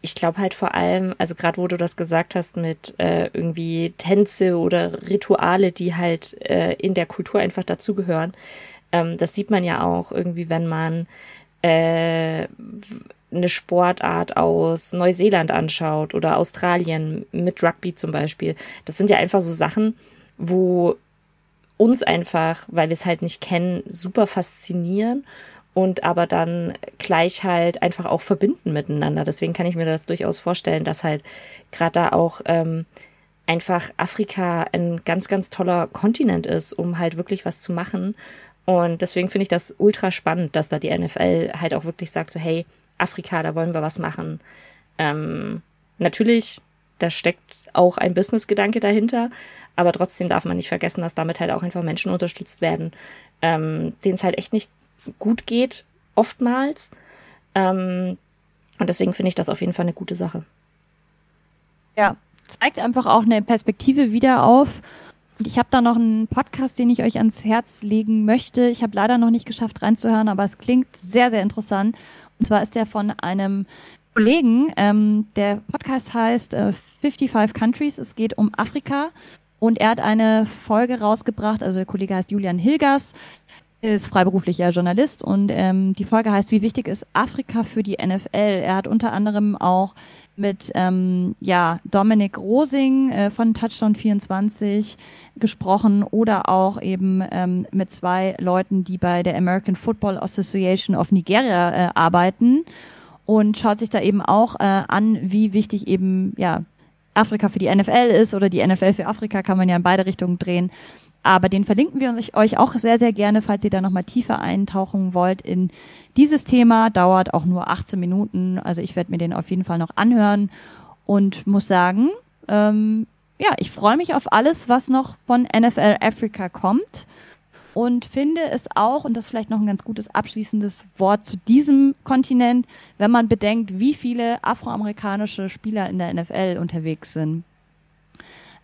Speaker 1: Ich glaube halt vor allem, also gerade wo du das gesagt hast mit äh, irgendwie Tänze oder Rituale, die halt äh, in der Kultur einfach dazugehören, ähm, das sieht man ja auch irgendwie, wenn man äh, eine Sportart aus Neuseeland anschaut oder Australien mit Rugby zum Beispiel. Das sind ja einfach so Sachen, wo uns einfach, weil wir es halt nicht kennen, super faszinieren und aber dann gleich halt einfach auch verbinden miteinander. Deswegen kann ich mir das durchaus vorstellen, dass halt gerade da auch ähm, einfach Afrika ein ganz, ganz toller Kontinent ist, um halt wirklich was zu machen. Und deswegen finde ich das ultra spannend, dass da die NFL halt auch wirklich sagt, so hey, Afrika, da wollen wir was machen. Ähm, natürlich, da steckt auch ein Business-Gedanke dahinter, aber trotzdem darf man nicht vergessen, dass damit halt auch einfach Menschen unterstützt werden, ähm, denen es halt echt nicht gut geht, oftmals. Ähm, und deswegen finde ich das auf jeden Fall eine gute Sache.
Speaker 2: Ja, zeigt einfach auch eine Perspektive wieder auf. Und ich habe da noch einen Podcast, den ich euch ans Herz legen möchte. Ich habe leider noch nicht geschafft reinzuhören, aber es klingt sehr, sehr interessant. Und zwar ist der von einem Kollegen, ähm, der Podcast heißt äh, 55 Countries. Es geht um Afrika. Und er hat eine Folge rausgebracht, also der Kollege heißt Julian Hilgers, ist freiberuflicher Journalist und ähm, die Folge heißt, wie wichtig ist Afrika für die NFL? Er hat unter anderem auch mit ähm, ja, Dominik Rosing äh, von Touchdown 24 gesprochen oder auch eben ähm, mit zwei Leuten, die bei der American Football Association of Nigeria äh, arbeiten und schaut sich da eben auch äh, an, wie wichtig eben ja Afrika für die NFL ist oder die NFL für Afrika kann man ja in beide Richtungen drehen. Aber den verlinken wir euch auch sehr, sehr gerne, falls ihr da nochmal tiefer eintauchen wollt in dieses Thema. Dauert auch nur 18 Minuten. Also ich werde mir den auf jeden Fall noch anhören und muss sagen, ähm, ja, ich freue mich auf alles, was noch von NFL Africa kommt und finde es auch, und das ist vielleicht noch ein ganz gutes abschließendes Wort zu diesem Kontinent, wenn man bedenkt, wie viele afroamerikanische Spieler in der NFL unterwegs sind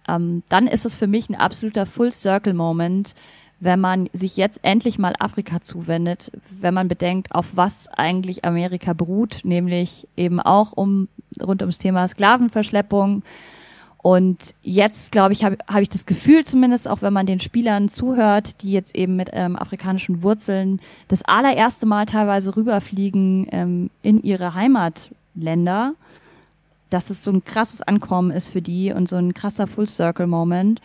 Speaker 2: ähm, dann ist es für mich ein absoluter Full-Circle-Moment, wenn man sich jetzt endlich mal Afrika zuwendet, wenn man bedenkt, auf was eigentlich Amerika beruht, nämlich eben auch um rund ums Thema Sklavenverschleppung. Und jetzt, glaube ich, habe hab ich das Gefühl, zumindest auch wenn man den Spielern zuhört, die jetzt eben mit ähm, afrikanischen Wurzeln das allererste Mal teilweise rüberfliegen ähm, in ihre Heimatländer, dass es so ein krasses Ankommen ist für die und so ein krasser Full-Circle-Moment.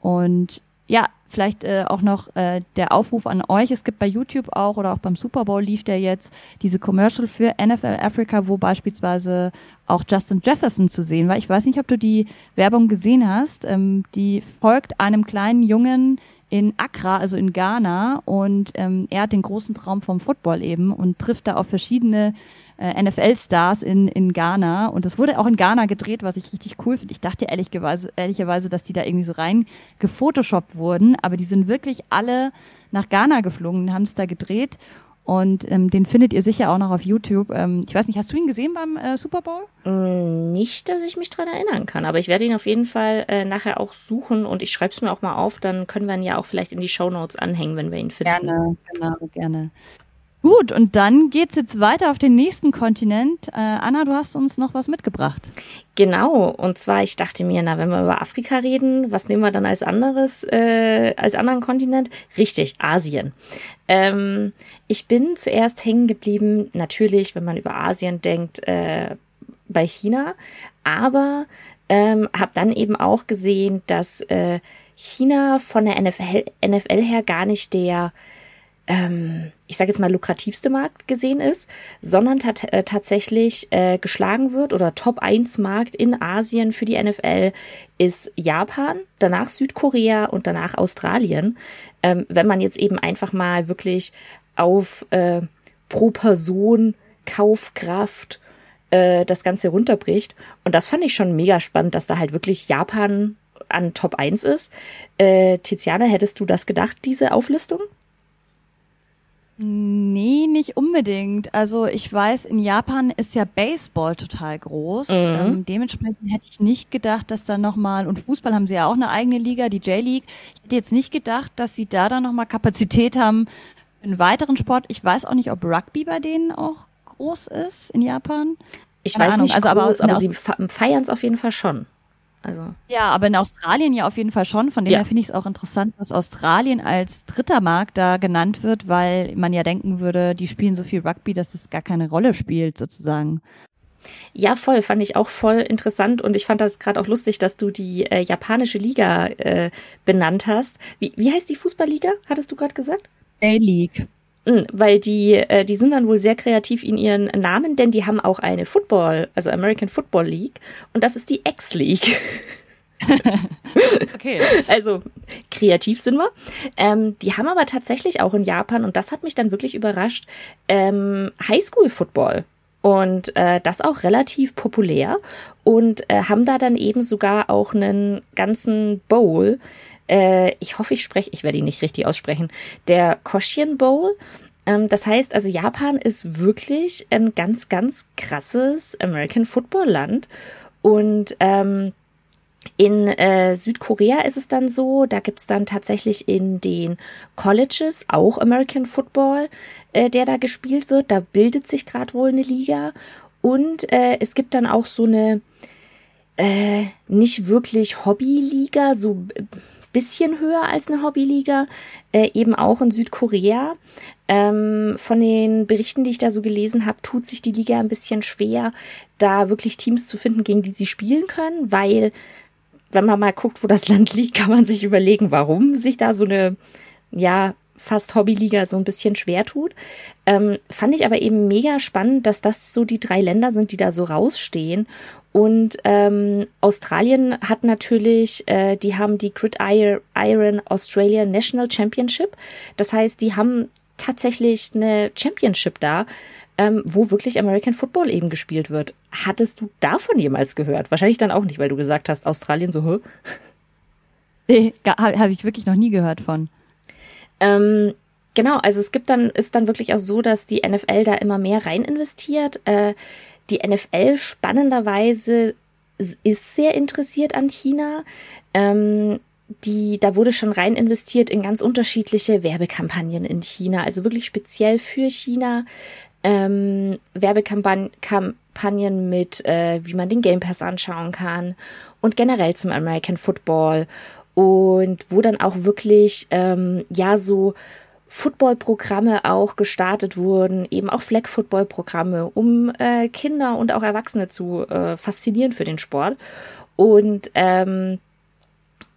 Speaker 2: Und ja, vielleicht äh, auch noch äh, der Aufruf an euch. Es gibt bei YouTube auch oder auch beim Super Bowl lief der jetzt diese Commercial für NFL Africa, wo beispielsweise auch Justin Jefferson zu sehen war. Ich weiß nicht, ob du die Werbung gesehen hast. Ähm, die folgt einem kleinen Jungen in Accra, also in Ghana, und ähm, er hat den großen Traum vom Football eben und trifft da auf verschiedene äh, NFL-Stars in, in Ghana. Und das wurde auch in Ghana gedreht, was ich richtig cool finde. Ich dachte ehrlicherweise, ehrlicherweise, dass die da irgendwie so rein gefotoshoppt wurden, aber die sind wirklich alle nach Ghana geflogen, haben es da gedreht. Und ähm, den findet ihr sicher auch noch auf YouTube. Ähm, ich weiß nicht, hast du ihn gesehen beim äh, Super Bowl?
Speaker 1: Mm, nicht, dass ich mich dran erinnern kann, aber ich werde ihn auf jeden Fall äh, nachher auch suchen und ich schreibe es mir auch mal auf. Dann können wir ihn ja auch vielleicht in die Show Notes anhängen, wenn wir ihn finden.
Speaker 2: Gerne, genau, gerne. Gut, und dann geht's jetzt weiter auf den nächsten Kontinent. Äh, Anna, du hast uns noch was mitgebracht.
Speaker 1: Genau, und zwar, ich dachte mir, na, wenn wir über Afrika reden, was nehmen wir dann als anderes, äh, als anderen Kontinent? Richtig, Asien. Ähm, ich bin zuerst hängen geblieben, natürlich, wenn man über Asien denkt, äh, bei China, aber ähm, habe dann eben auch gesehen, dass äh, China von der NFL, NFL her gar nicht der ähm, ich sage jetzt mal, lukrativste Markt gesehen ist, sondern äh, tatsächlich äh, geschlagen wird oder Top 1 Markt in Asien für die NFL ist Japan, danach Südkorea und danach Australien. Ähm, wenn man jetzt eben einfach mal wirklich auf äh, pro Person Kaufkraft äh, das Ganze runterbricht. Und das fand ich schon mega spannend, dass da halt wirklich Japan an Top 1 ist. Äh, Tiziana, hättest du das gedacht, diese Auflistung?
Speaker 2: Nee, nicht unbedingt. Also ich weiß, in Japan ist ja Baseball total groß. Mhm. Ähm, dementsprechend hätte ich nicht gedacht, dass da nochmal, und Fußball haben sie ja auch eine eigene Liga, die J-League. Ich hätte jetzt nicht gedacht, dass sie da dann nochmal Kapazität haben für einen weiteren Sport. Ich weiß auch nicht, ob Rugby bei denen auch groß ist in Japan.
Speaker 1: Ich Keine weiß Ahnung. nicht also, groß, aber, aber sie feiern es auf jeden Fall schon.
Speaker 2: Also. Ja, aber in Australien ja auf jeden Fall schon. Von dem ja. her finde ich es auch interessant, dass Australien als dritter Markt da genannt wird, weil man ja denken würde, die spielen so viel Rugby, dass es gar keine Rolle spielt, sozusagen.
Speaker 1: Ja, voll, fand ich auch voll interessant und ich fand das gerade auch lustig, dass du die äh, japanische Liga äh, benannt hast. Wie, wie heißt die Fußballliga, hattest du gerade gesagt?
Speaker 2: A-League.
Speaker 1: Hm, weil die, äh, die sind dann wohl sehr kreativ in ihren Namen, denn die haben auch eine Football, also American Football League und das ist die X-League. okay. Also kreativ sind wir. Ähm, die haben aber tatsächlich auch in Japan, und das hat mich dann wirklich überrascht, ähm, Highschool-Football. Und äh, das auch relativ populär. Und äh, haben da dann eben sogar auch einen ganzen Bowl, äh, ich hoffe, ich spreche, ich werde ihn nicht richtig aussprechen, der Koshien Bowl. Ähm, das heißt, also Japan ist wirklich ein ganz, ganz krasses American Football Land. Und ähm, in äh, Südkorea ist es dann so, da gibt's dann tatsächlich in den Colleges auch American Football, äh, der da gespielt wird. Da bildet sich gerade wohl eine Liga. Und äh, es gibt dann auch so eine äh, nicht wirklich Hobbyliga, so bisschen höher als eine Hobbyliga, äh, eben auch in Südkorea. Ähm, von den Berichten, die ich da so gelesen habe, tut sich die Liga ein bisschen schwer, da wirklich Teams zu finden, gegen die sie spielen können, weil wenn man mal guckt, wo das Land liegt, kann man sich überlegen, warum sich da so eine, ja, fast Hobbyliga so ein bisschen schwer tut. Ähm, fand ich aber eben mega spannend, dass das so die drei Länder sind, die da so rausstehen und ähm, Australien hat natürlich, äh, die haben die Grid Iron Australia National Championship. Das heißt, die haben tatsächlich eine Championship da, ähm, wo wirklich American Football eben gespielt wird. Hattest du davon jemals gehört? Wahrscheinlich dann auch nicht, weil du gesagt hast, Australien so, hä?
Speaker 2: Nee, habe hab ich wirklich noch nie gehört von.
Speaker 1: Ähm, genau, also es gibt dann, ist dann wirklich auch so, dass die NFL da immer mehr rein investiert. Äh, die NFL spannenderweise ist sehr interessiert an China. Ähm, die, da wurde schon rein investiert in ganz unterschiedliche Werbekampagnen in China, also wirklich speziell für China. Ähm, Werbekampagnen mit, äh, wie man den Game Pass anschauen kann und generell zum American Football und wo dann auch wirklich ähm, ja so Football-Programme auch gestartet wurden, eben auch Flag-Football-Programme, um äh, Kinder und auch Erwachsene zu äh, faszinieren für den Sport. Und ähm,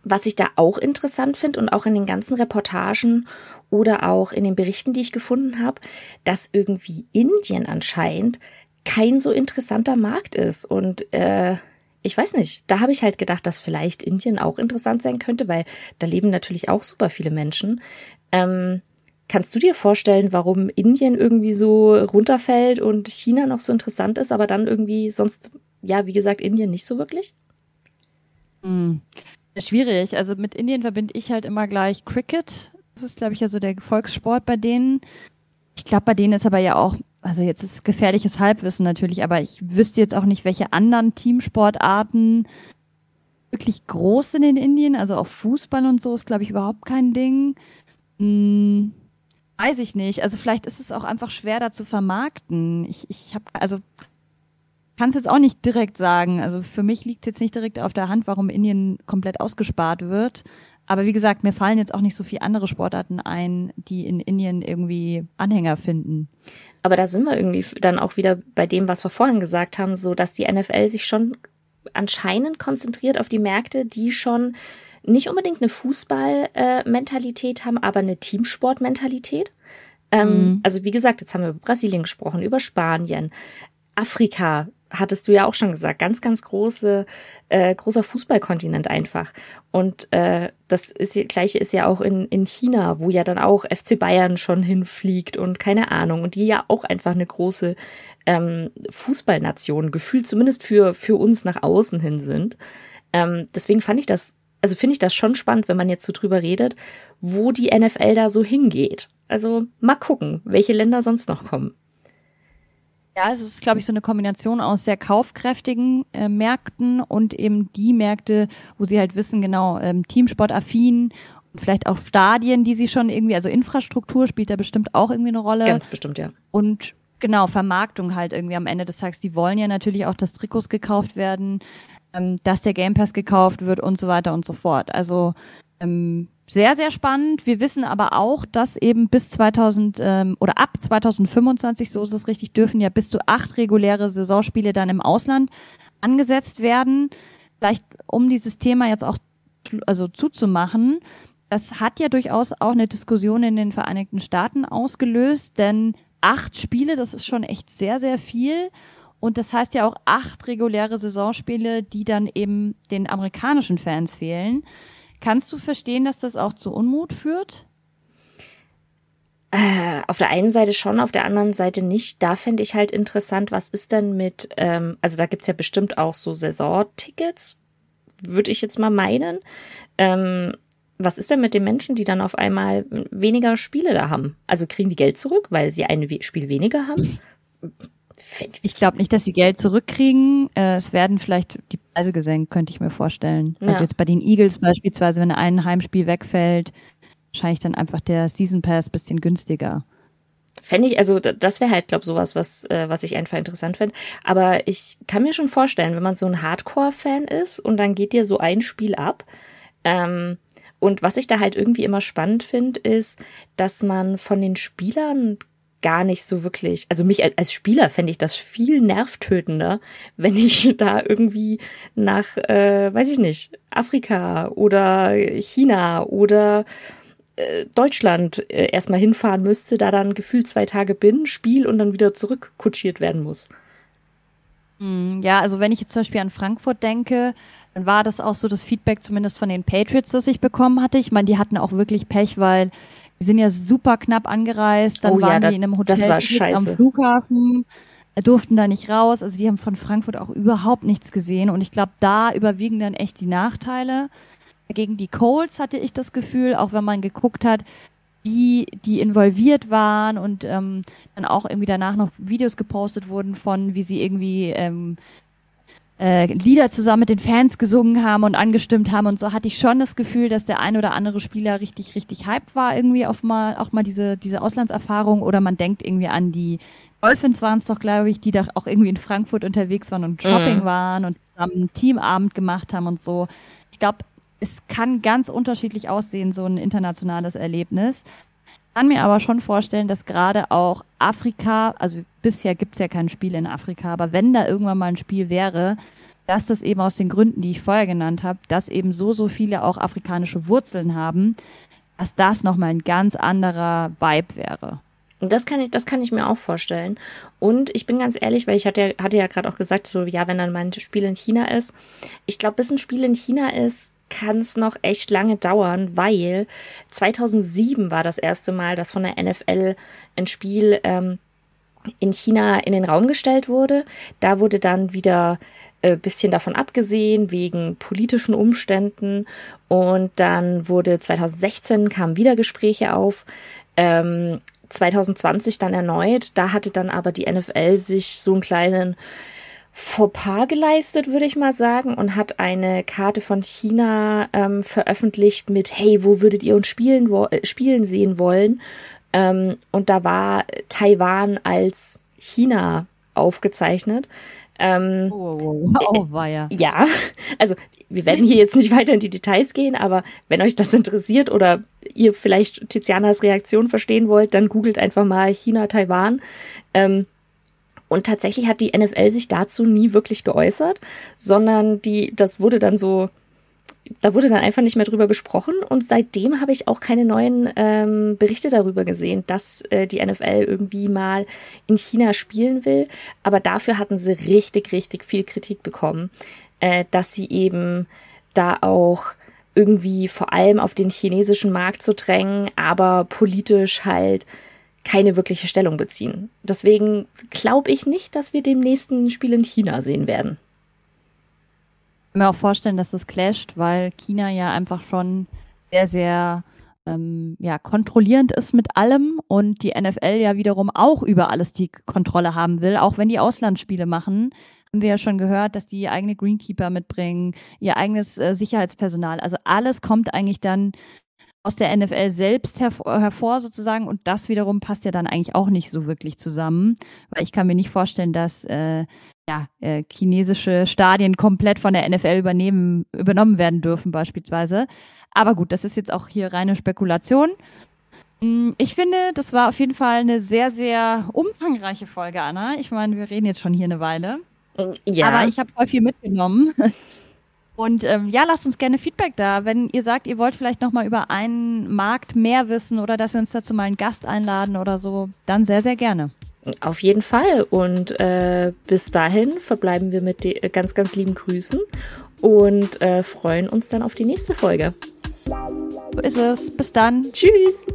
Speaker 1: was ich da auch interessant finde und auch in den ganzen Reportagen oder auch in den Berichten, die ich gefunden habe, dass irgendwie Indien anscheinend kein so interessanter Markt ist. Und äh, ich weiß nicht, da habe ich halt gedacht, dass vielleicht Indien auch interessant sein könnte, weil da leben natürlich auch super viele Menschen. Ähm, Kannst du dir vorstellen, warum Indien irgendwie so runterfällt und China noch so interessant ist, aber dann irgendwie sonst, ja, wie gesagt, Indien nicht so wirklich?
Speaker 2: Schwierig. Also mit Indien verbinde ich halt immer gleich Cricket. Das ist, glaube ich, ja so der Volkssport bei denen. Ich glaube, bei denen ist aber ja auch, also jetzt ist gefährliches Halbwissen natürlich, aber ich wüsste jetzt auch nicht, welche anderen Teamsportarten wirklich groß sind in Indien. Also auch Fußball und so ist, glaube ich, überhaupt kein Ding. Hm Weiß ich nicht. Also vielleicht ist es auch einfach schwer da zu vermarkten. Ich, ich habe also kann es jetzt auch nicht direkt sagen. Also für mich liegt jetzt nicht direkt auf der Hand, warum Indien komplett ausgespart wird. Aber wie gesagt, mir fallen jetzt auch nicht so viele andere Sportarten ein, die in Indien irgendwie Anhänger finden.
Speaker 1: Aber da sind wir irgendwie dann auch wieder bei dem, was wir vorhin gesagt haben, so dass die NFL sich schon anscheinend konzentriert auf die Märkte, die schon nicht unbedingt eine Fußballmentalität haben, aber eine Teamsportmentalität. Ähm, mhm. Also wie gesagt, jetzt haben wir über Brasilien gesprochen, über Spanien, Afrika, hattest du ja auch schon gesagt, ganz, ganz große, äh, großer Fußballkontinent einfach. Und äh, das ist gleiche ist ja auch in, in China, wo ja dann auch FC Bayern schon hinfliegt und keine Ahnung. Und die ja auch einfach eine große ähm, Fußballnation, gefühlt zumindest für, für uns nach außen hin sind. Ähm, deswegen fand ich das, also finde ich das schon spannend, wenn man jetzt so drüber redet, wo die NFL da so hingeht. Also mal gucken, welche Länder sonst noch kommen.
Speaker 2: Ja, es ist, glaube ich, so eine Kombination aus sehr kaufkräftigen äh, Märkten und eben die Märkte, wo sie halt wissen, genau, ähm, Teamsportaffin und vielleicht auch Stadien, die sie schon irgendwie, also Infrastruktur spielt da bestimmt auch irgendwie eine Rolle.
Speaker 1: Ganz bestimmt, ja.
Speaker 2: Und genau, Vermarktung halt irgendwie am Ende des Tages. Die wollen ja natürlich auch, dass Trikots gekauft werden, ähm, dass der Game Pass gekauft wird und so weiter und so fort. Also ähm, sehr, sehr spannend. Wir wissen aber auch, dass eben bis 2000 ähm, oder ab 2025, so ist es richtig, dürfen ja bis zu acht reguläre Saisonspiele dann im Ausland angesetzt werden. Vielleicht um dieses Thema jetzt auch also zuzumachen. Das hat ja durchaus auch eine Diskussion in den Vereinigten Staaten ausgelöst, denn acht Spiele, das ist schon echt sehr, sehr viel. Und das heißt ja auch acht reguläre Saisonspiele, die dann eben den amerikanischen Fans fehlen. Kannst du verstehen, dass das auch zu Unmut führt?
Speaker 1: Äh, auf der einen Seite schon, auf der anderen Seite nicht. Da fände ich halt interessant, was ist denn mit, ähm, also da gibt's ja bestimmt auch so Saisontickets, würde ich jetzt mal meinen. Ähm, was ist denn mit den Menschen, die dann auf einmal weniger Spiele da haben? Also kriegen die Geld zurück, weil sie ein Spiel weniger haben?
Speaker 2: Ich glaube nicht, dass sie Geld zurückkriegen. Äh, es werden vielleicht die Preise gesenkt, könnte ich mir vorstellen. Ja. Also jetzt bei den Eagles beispielsweise, wenn ein Heimspiel wegfällt, wahrscheinlich dann einfach der Season Pass bisschen günstiger.
Speaker 1: Fände ich, also das wäre halt, glaube sowas, was, äh, was ich einfach interessant fände. Aber ich kann mir schon vorstellen, wenn man so ein Hardcore-Fan ist und dann geht dir so ein Spiel ab. Ähm, und was ich da halt irgendwie immer spannend finde, ist, dass man von den Spielern gar nicht so wirklich, also mich als Spieler fände ich das viel nervtötender, wenn ich da irgendwie nach, äh, weiß ich nicht, Afrika oder China oder äh, Deutschland äh, erstmal hinfahren müsste, da dann gefühlt zwei Tage bin, Spiel und dann wieder zurückkutschiert werden muss.
Speaker 2: Hm, ja, also wenn ich jetzt zum Beispiel an Frankfurt denke, dann war das auch so das Feedback zumindest von den Patriots, das ich bekommen hatte. Ich meine, die hatten auch wirklich Pech, weil die sind ja super knapp angereist, dann oh, waren ja, die in einem Hotel am Flughafen, äh, durften da nicht raus. Also die haben von Frankfurt auch überhaupt nichts gesehen. Und ich glaube, da überwiegen dann echt die Nachteile. Gegen die Colts hatte ich das Gefühl, auch wenn man geguckt hat, wie die involviert waren und ähm, dann auch irgendwie danach noch Videos gepostet wurden von, wie sie irgendwie ähm, äh, Lieder zusammen mit den Fans gesungen haben und angestimmt haben und so hatte ich schon das Gefühl, dass der ein oder andere Spieler richtig, richtig hyped war irgendwie auf mal, auch mal diese, diese Auslandserfahrung oder man denkt irgendwie an die Dolphins waren es doch, glaube ich, die da auch irgendwie in Frankfurt unterwegs waren und Shopping mhm. waren und zusammen einen Teamabend gemacht haben und so. Ich glaube, es kann ganz unterschiedlich aussehen, so ein internationales Erlebnis kann mir aber schon vorstellen, dass gerade auch Afrika, also bisher gibt's ja kein Spiel in Afrika, aber wenn da irgendwann mal ein Spiel wäre, dass das eben aus den Gründen, die ich vorher genannt habe, dass eben so, so viele auch afrikanische Wurzeln haben, dass das nochmal ein ganz anderer Vibe wäre.
Speaker 1: Und das kann ich, das kann ich mir auch vorstellen. Und ich bin ganz ehrlich, weil ich hatte, hatte ja gerade auch gesagt, so, ja, wenn dann mein Spiel in China ist. Ich glaube, bis ein Spiel in China ist, kann es noch echt lange dauern, weil 2007 war das erste Mal, dass von der NFL ein Spiel ähm, in China in den Raum gestellt wurde. Da wurde dann wieder äh, bisschen davon abgesehen wegen politischen Umständen und dann wurde 2016 kamen wieder Gespräche auf. Ähm, 2020 dann erneut. Da hatte dann aber die NFL sich so einen kleinen Fauxpas geleistet, würde ich mal sagen, und hat eine Karte von China ähm, veröffentlicht mit, hey, wo würdet ihr uns spielen, wo, äh, spielen sehen wollen? Ähm, und da war Taiwan als China aufgezeichnet. Ähm,
Speaker 2: oh, oh, oh.
Speaker 1: Ja, also wir werden hier jetzt nicht weiter in die Details gehen, aber wenn euch das interessiert oder ihr vielleicht Tizianas Reaktion verstehen wollt, dann googelt einfach mal China, Taiwan. Ähm, und tatsächlich hat die NFL sich dazu nie wirklich geäußert, sondern die, das wurde dann so da wurde dann einfach nicht mehr drüber gesprochen und seitdem habe ich auch keine neuen ähm, Berichte darüber gesehen, dass äh, die NFL irgendwie mal in China spielen will. Aber dafür hatten sie richtig, richtig viel Kritik bekommen, äh, dass sie eben da auch irgendwie vor allem auf den chinesischen Markt zu drängen, aber politisch halt keine wirkliche Stellung beziehen. Deswegen glaube ich nicht, dass wir dem nächsten Spiel in China sehen werden
Speaker 2: mir auch vorstellen, dass das clasht, weil China ja einfach schon sehr, sehr ähm, ja, kontrollierend ist mit allem und die NFL ja wiederum auch über alles die Kontrolle haben will, auch wenn die Auslandsspiele machen. Haben wir ja schon gehört, dass die eigene Greenkeeper mitbringen, ihr eigenes äh, Sicherheitspersonal. Also alles kommt eigentlich dann aus der NFL selbst hervor, hervor sozusagen und das wiederum passt ja dann eigentlich auch nicht so wirklich zusammen, weil ich kann mir nicht vorstellen, dass äh, ja, äh, chinesische Stadien komplett von der NFL übernehmen, übernommen werden dürfen beispielsweise. Aber gut, das ist jetzt auch hier reine Spekulation. Mm, ich finde, das war auf jeden Fall eine sehr, sehr umfangreiche Folge, Anna. Ich meine, wir reden jetzt schon hier eine Weile. Ja. Aber ich habe voll viel mitgenommen. Und ähm, ja, lasst uns gerne Feedback da. Wenn ihr sagt, ihr wollt vielleicht nochmal über einen Markt mehr wissen oder dass wir uns dazu mal einen Gast einladen oder so, dann sehr, sehr gerne.
Speaker 1: Auf jeden Fall. Und äh, bis dahin verbleiben wir mit ganz, ganz lieben Grüßen und äh, freuen uns dann auf die nächste Folge.
Speaker 2: So ist es. Bis dann.
Speaker 1: Tschüss.